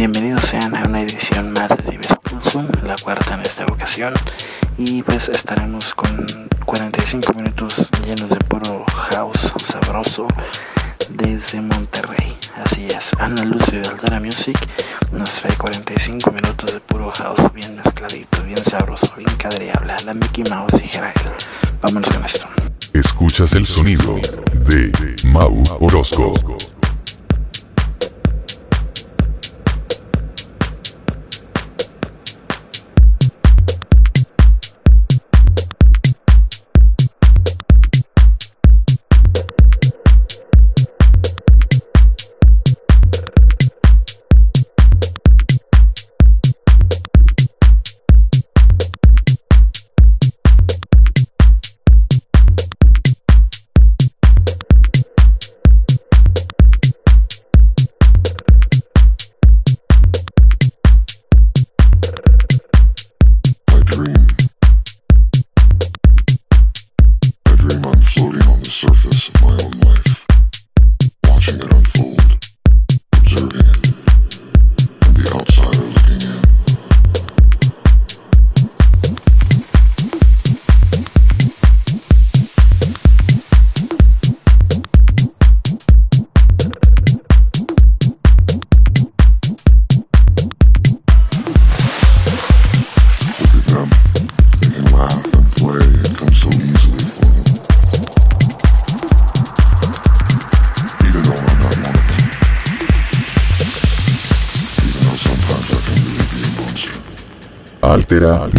Bienvenidos sean a una edición más de Dives Pulsum, la cuarta en esta ocasión. Y pues estaremos con 45 minutos llenos de puro house sabroso desde Monterrey. Así es, Ana Lucio de Aldara Music nos trae 45 minutos de puro house bien mezcladito, bien sabroso, bien cadreable. La Mickey Mouse dijera él. Vámonos con esto. Escuchas el sonido de Mau Orozco. Altera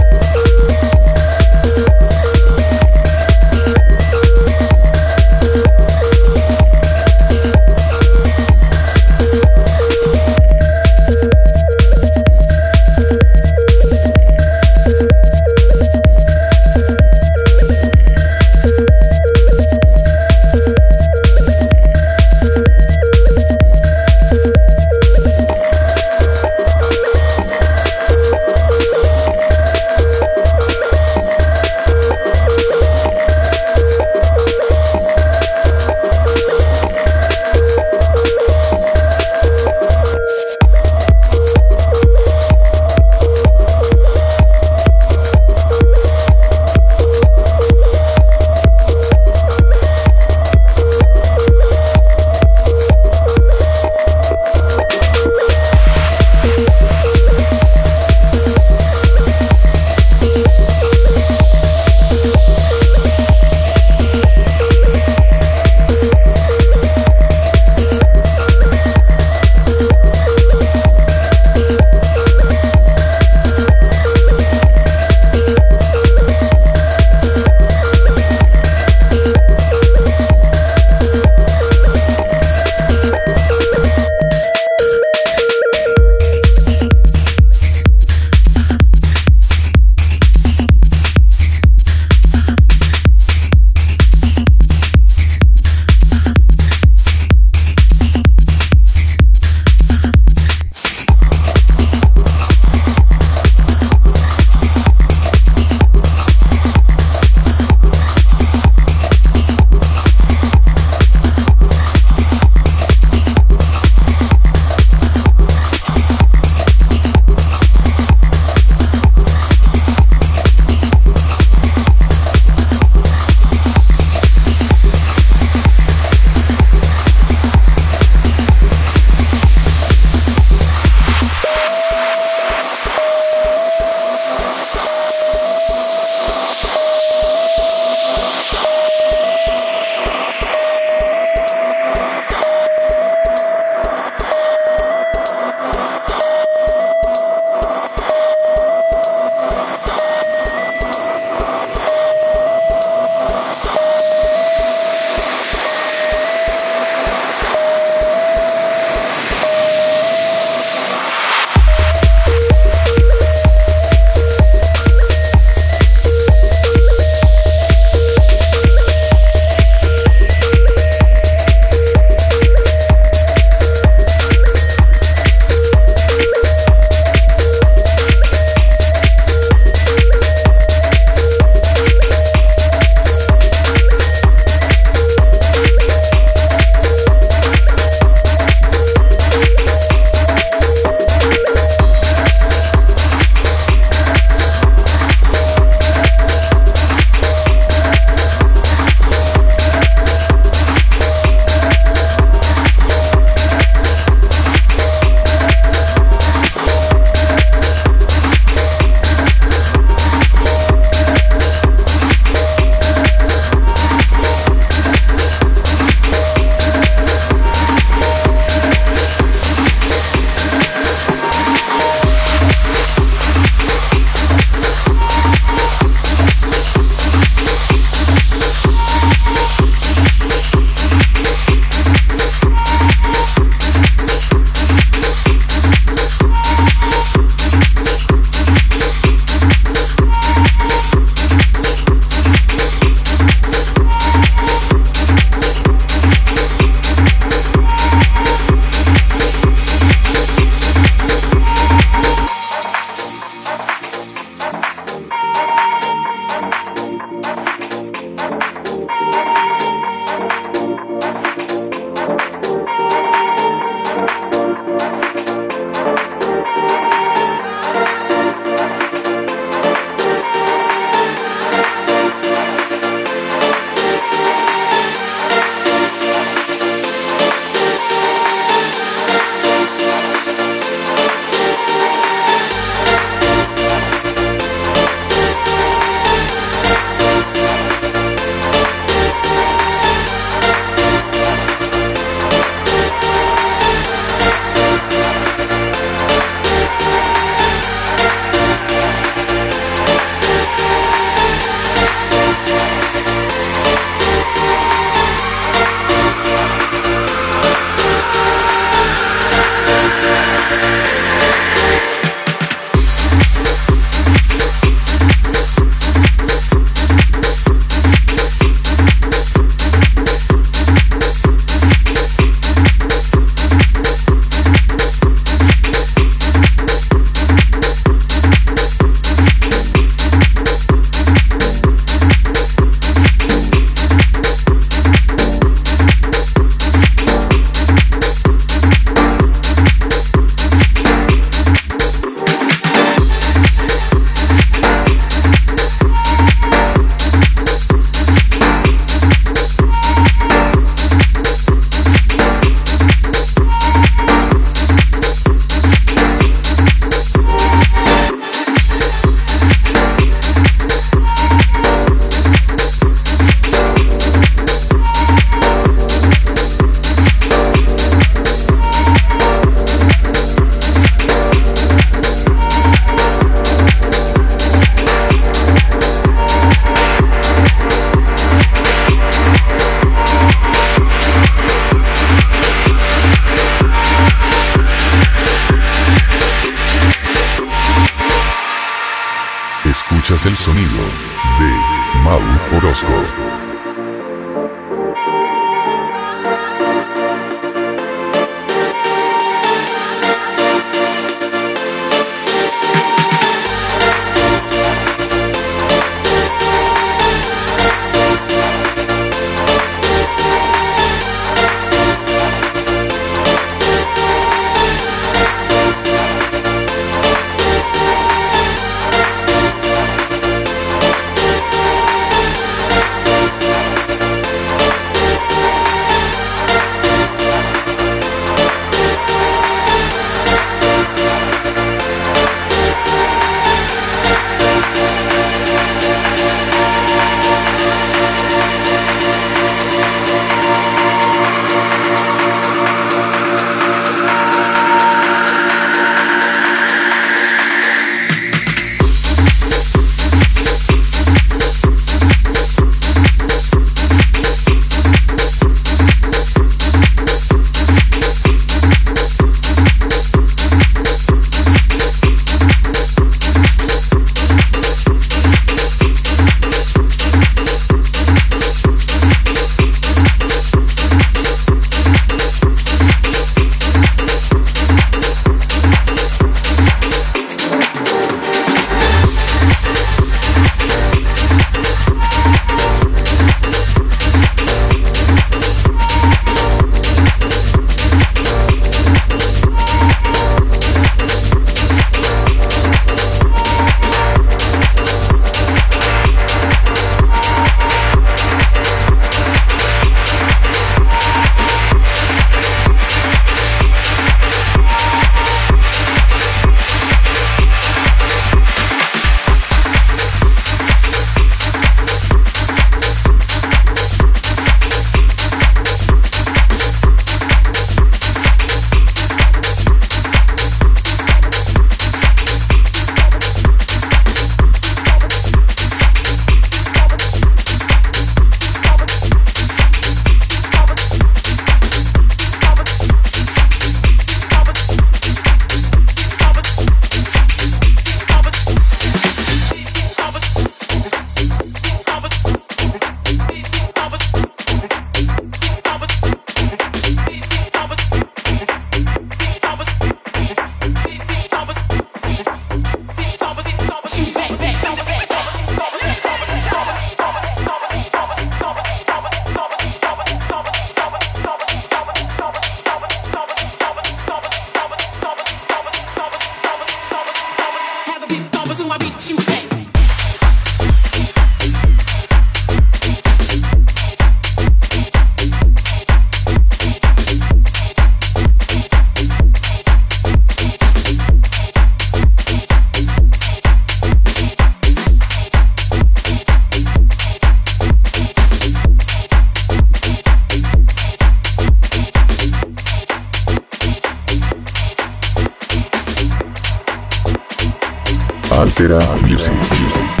Frontera Music.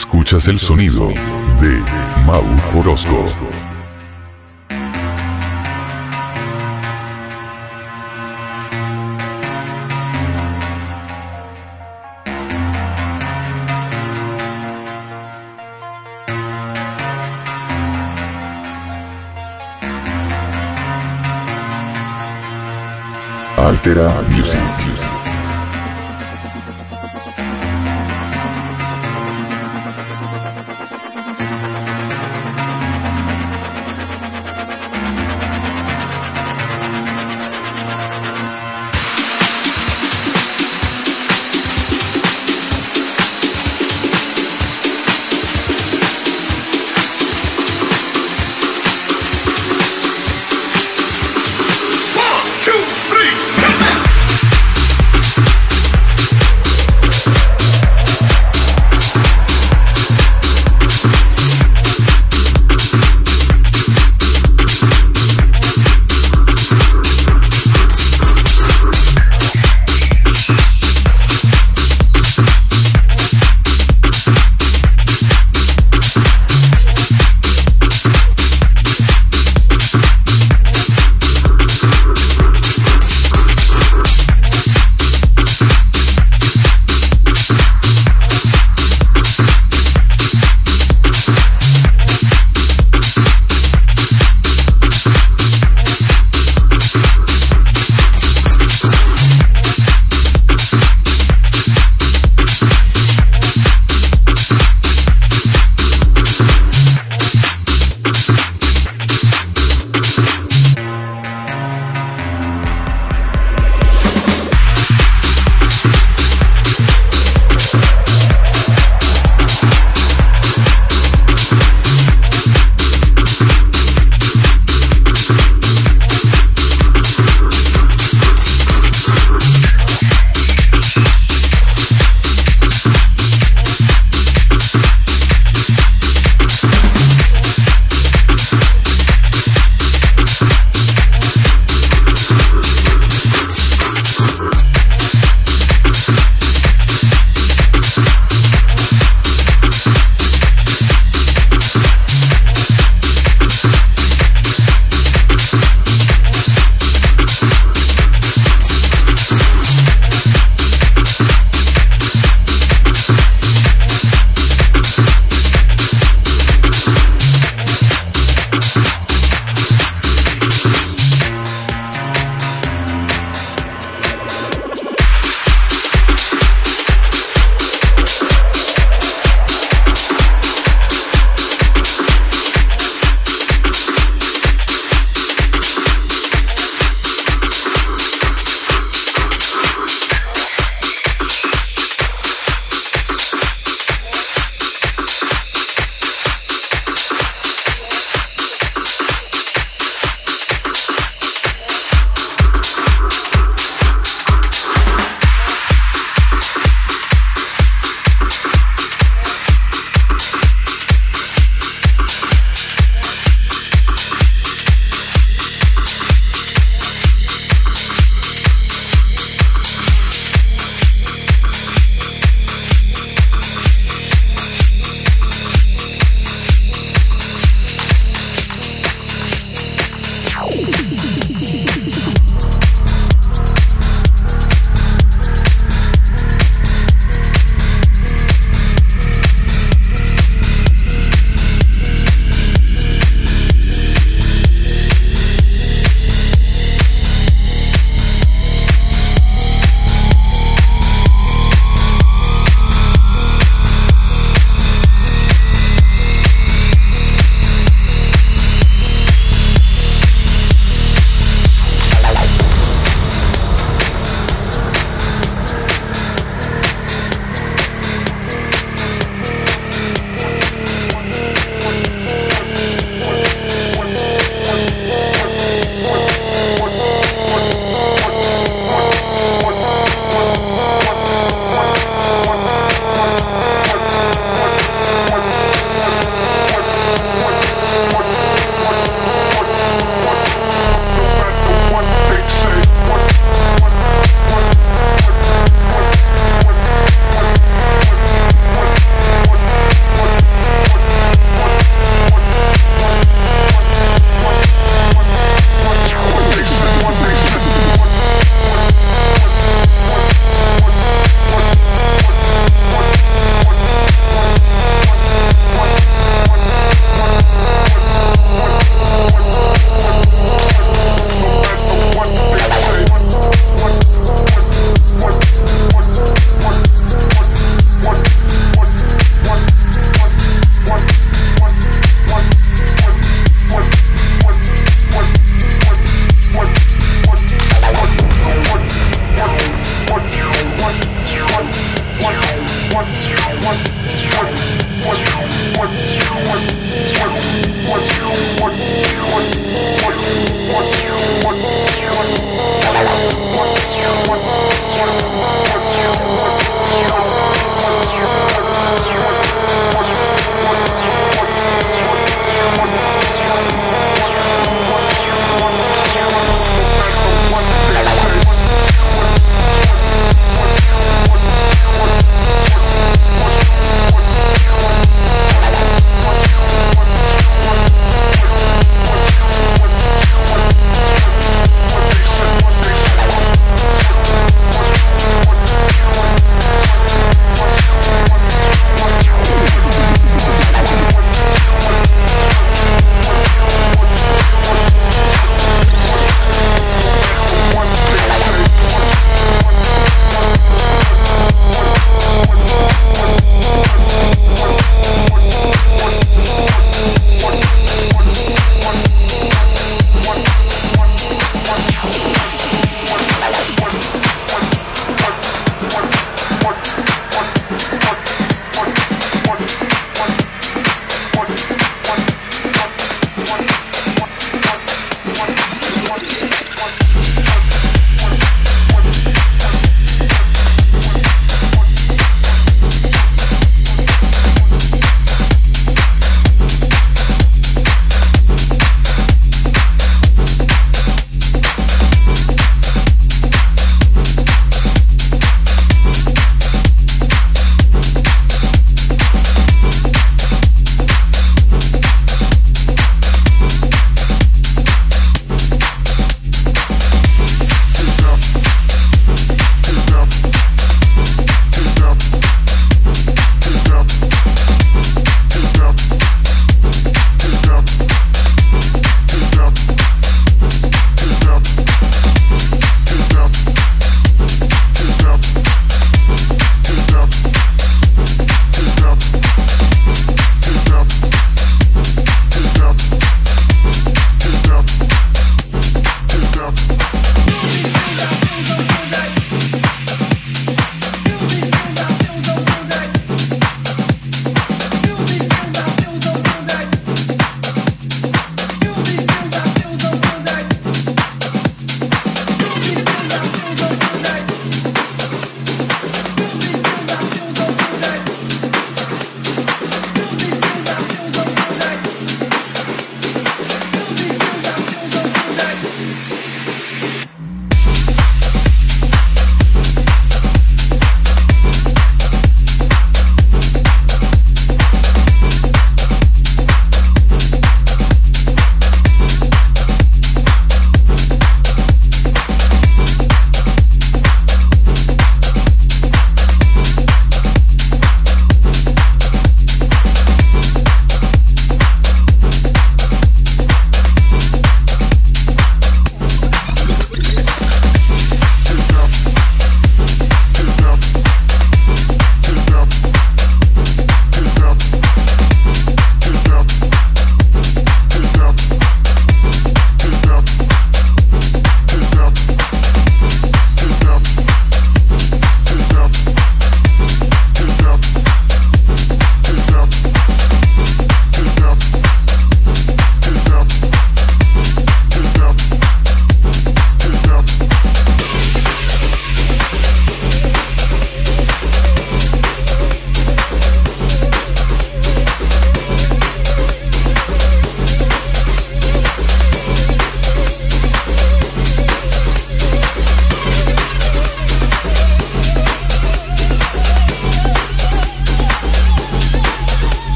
Escuchas el sonido de Mau Orozco. Altera Music.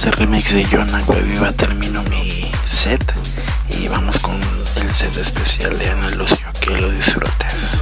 Este remix de Jonah Viva termino mi set y vamos con el set especial de Ana Lucio. Que lo disfrutes.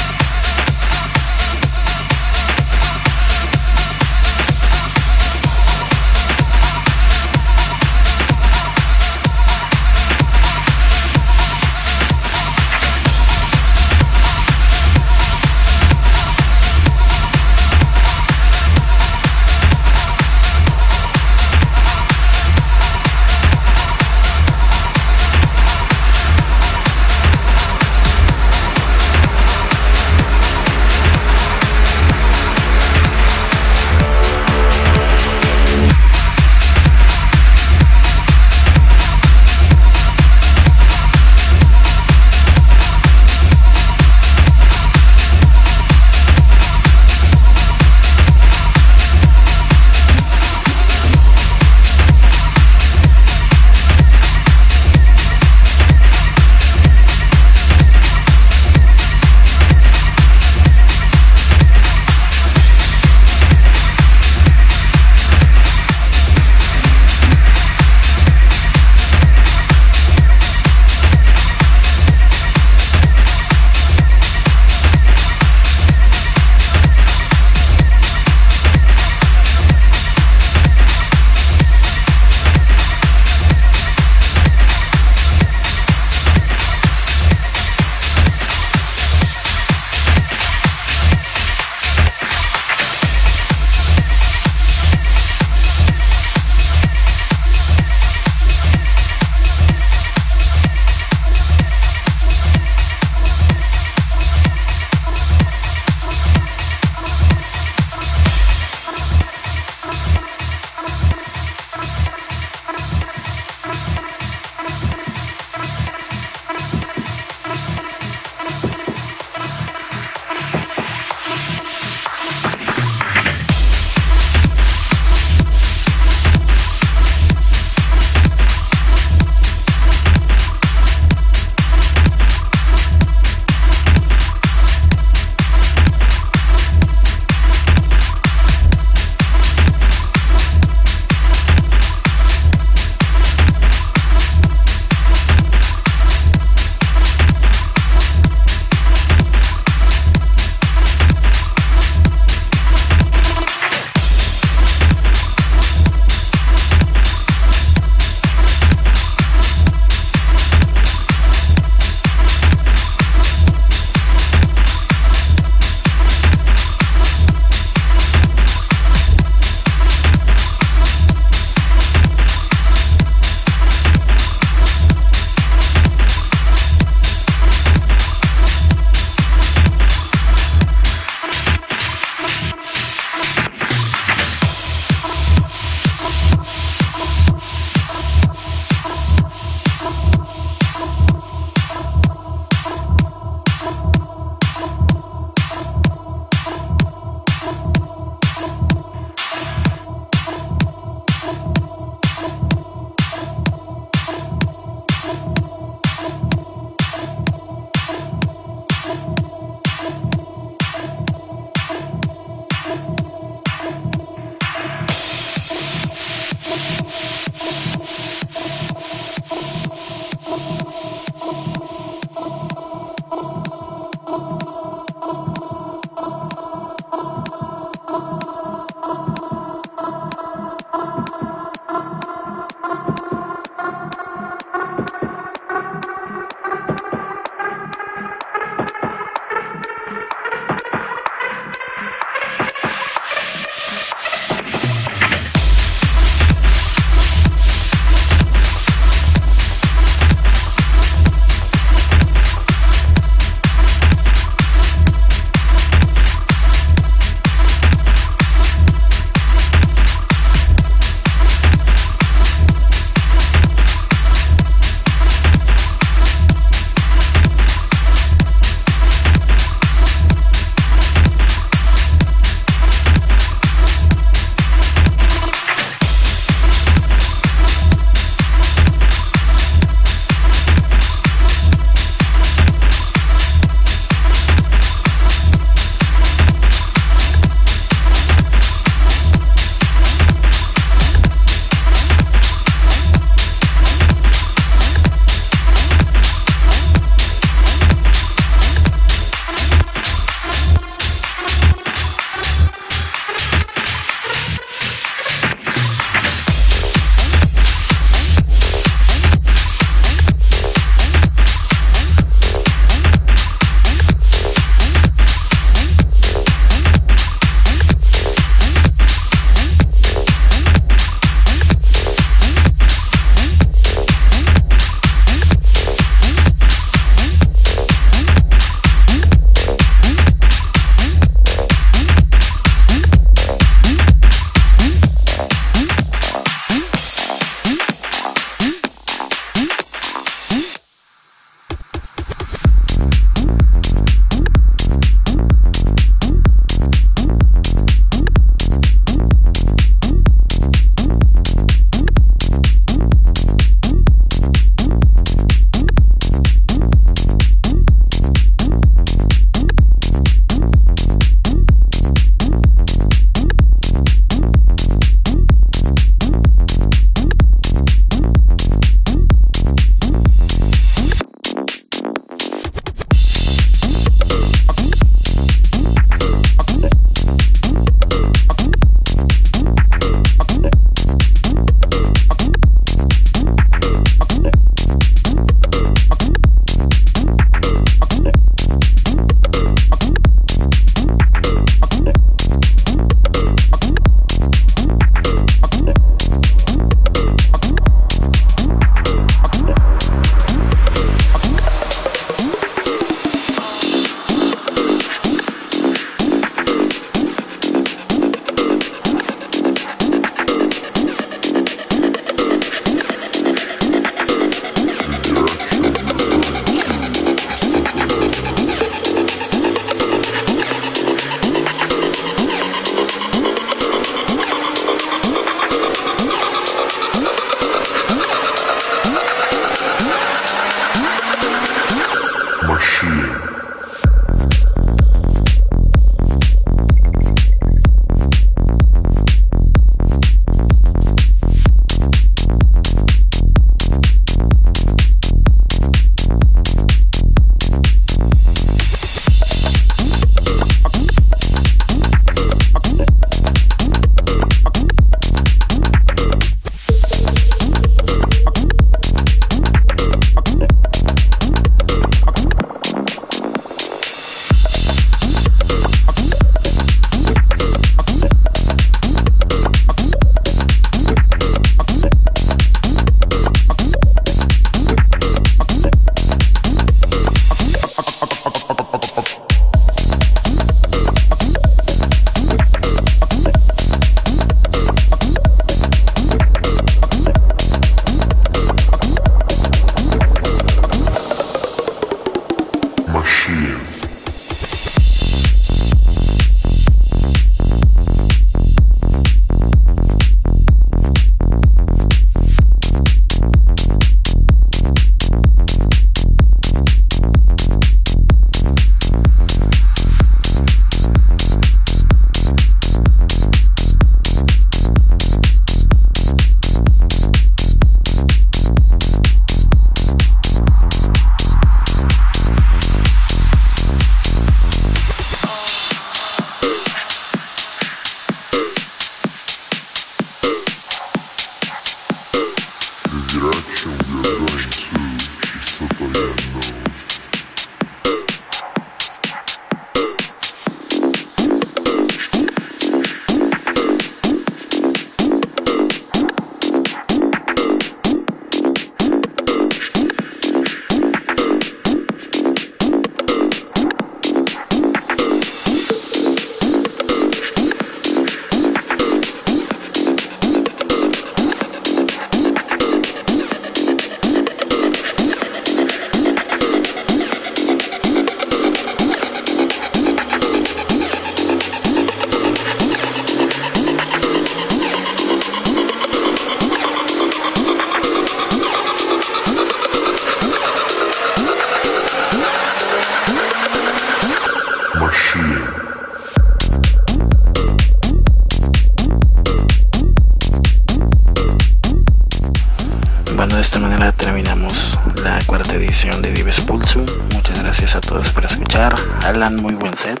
Escuchar. Alan, muy buen set.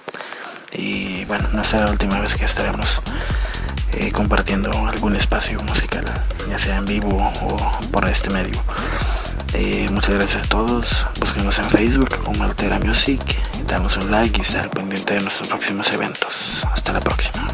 Y bueno, no será la última vez que estaremos eh, compartiendo algún espacio musical, ya sea en vivo o por este medio. Eh, muchas gracias a todos. Búsquenos en Facebook como Altera Music. Danos un like y estar pendiente de nuestros próximos eventos. Hasta la próxima.